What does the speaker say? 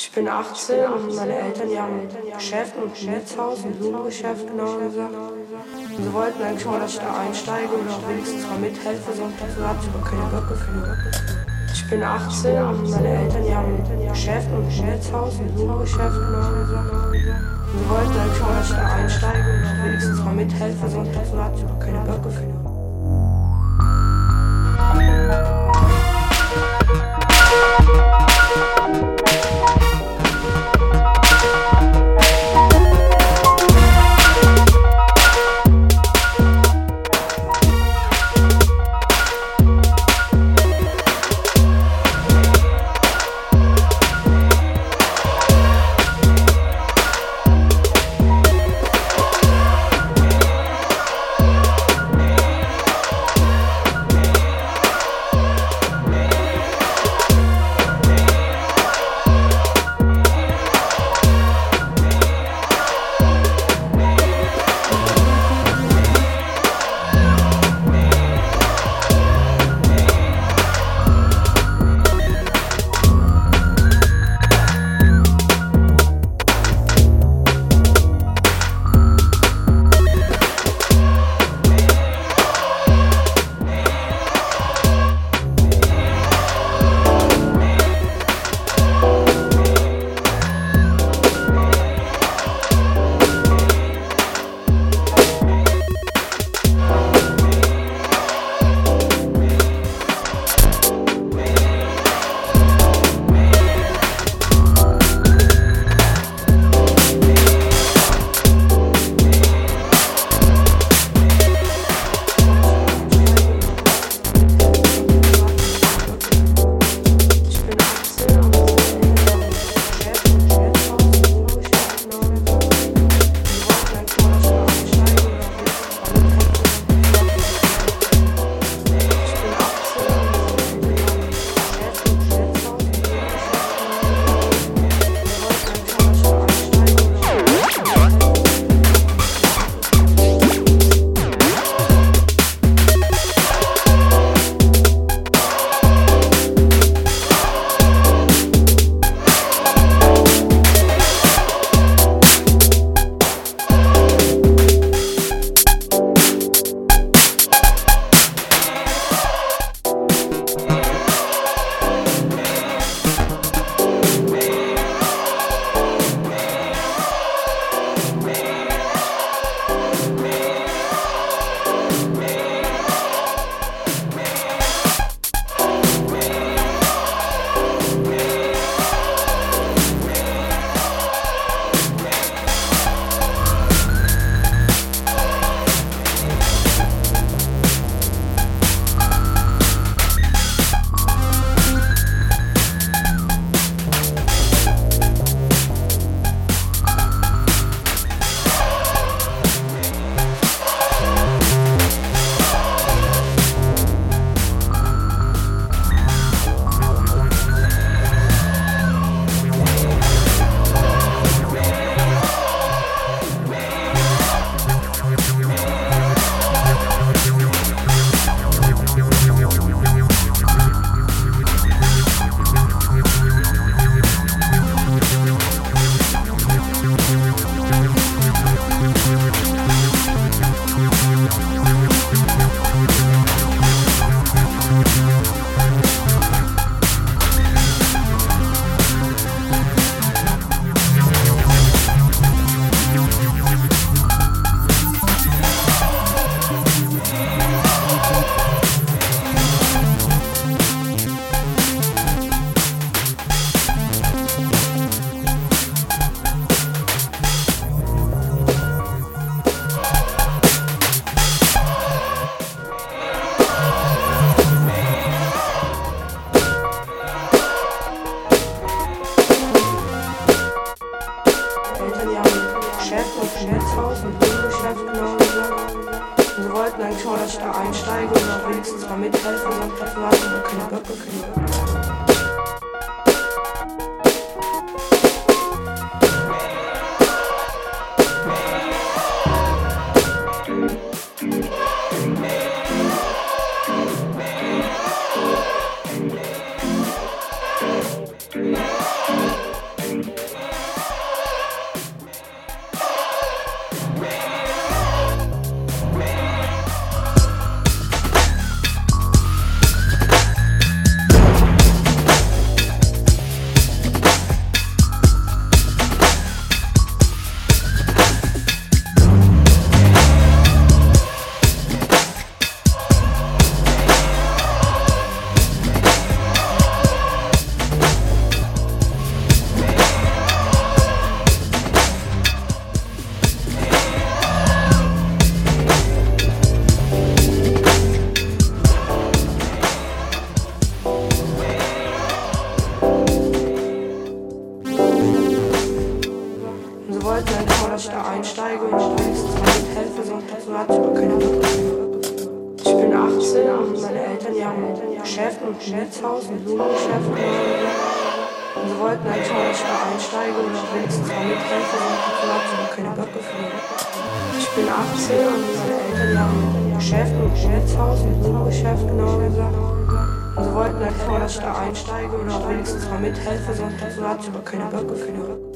Ich bin 18 und meine Eltern haben ein Geschäft, ein Schnitzhaus, ein Blumengeschäft genau gesagt. Und sie wollten eigentlich mal, dass ich da einsteige oder auch wenigstens mal mithelfe, sonst dazu hatte ich aber keine Böcke für. Ich bin 18 und meine Eltern haben ein Geschäft, ein Schnitzhaus, ein Blumengeschäft genau gesagt. Und sie wollten eigentlich mal, dass ich da einsteige oder auch wenigstens mal mithelfe, sonst dazu hatte ich aber keine Böcke für. Ich da einsteige oder wenigstens mal mithelfe, sonst dazu hatte ich aber keine Böcke 18 und meine Eltern, die haben Geschäft und ein Schnitzhaus, ein Blumengeschäft und sie wollten eigentlich mal, dass ich da einsteige und wenigstens mal mithelfe, so hat aber keine Bock für. Ich bin 18 und meine Eltern, die haben Geschäft und Schnitzhaus, ein Blumengeschäft, genau gesagt. Und sie wollten einfach mal, dass ich da einsteige und auch wenigstens mal mithelfe, so hat aber keine Bock für.